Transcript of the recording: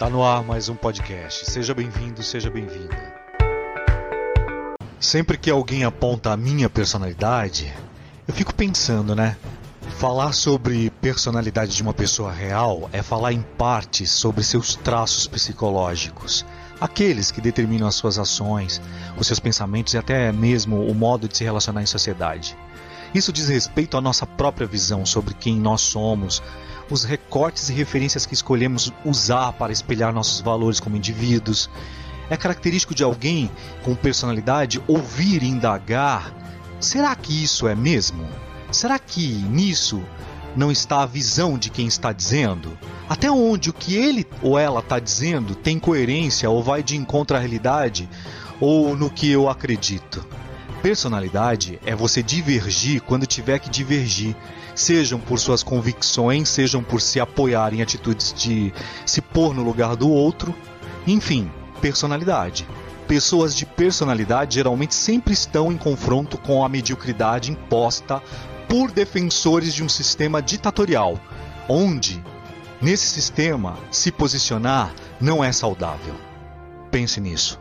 Tá no ar mais um podcast. Seja bem-vindo, seja bem-vinda. Sempre que alguém aponta a minha personalidade, eu fico pensando, né? Falar sobre personalidade de uma pessoa real é falar em parte sobre seus traços psicológicos, aqueles que determinam as suas ações, os seus pensamentos e até mesmo o modo de se relacionar em sociedade. Isso diz respeito à nossa própria visão sobre quem nós somos, os recortes e referências que escolhemos usar para espelhar nossos valores como indivíduos. É característico de alguém com personalidade ouvir e indagar: será que isso é mesmo? Será que nisso não está a visão de quem está dizendo? Até onde o que ele ou ela está dizendo tem coerência ou vai de encontro à realidade ou no que eu acredito? Personalidade é você divergir quando tiver que divergir, sejam por suas convicções, sejam por se apoiar em atitudes de se pôr no lugar do outro. Enfim, personalidade. Pessoas de personalidade geralmente sempre estão em confronto com a mediocridade imposta por defensores de um sistema ditatorial, onde, nesse sistema, se posicionar não é saudável. Pense nisso.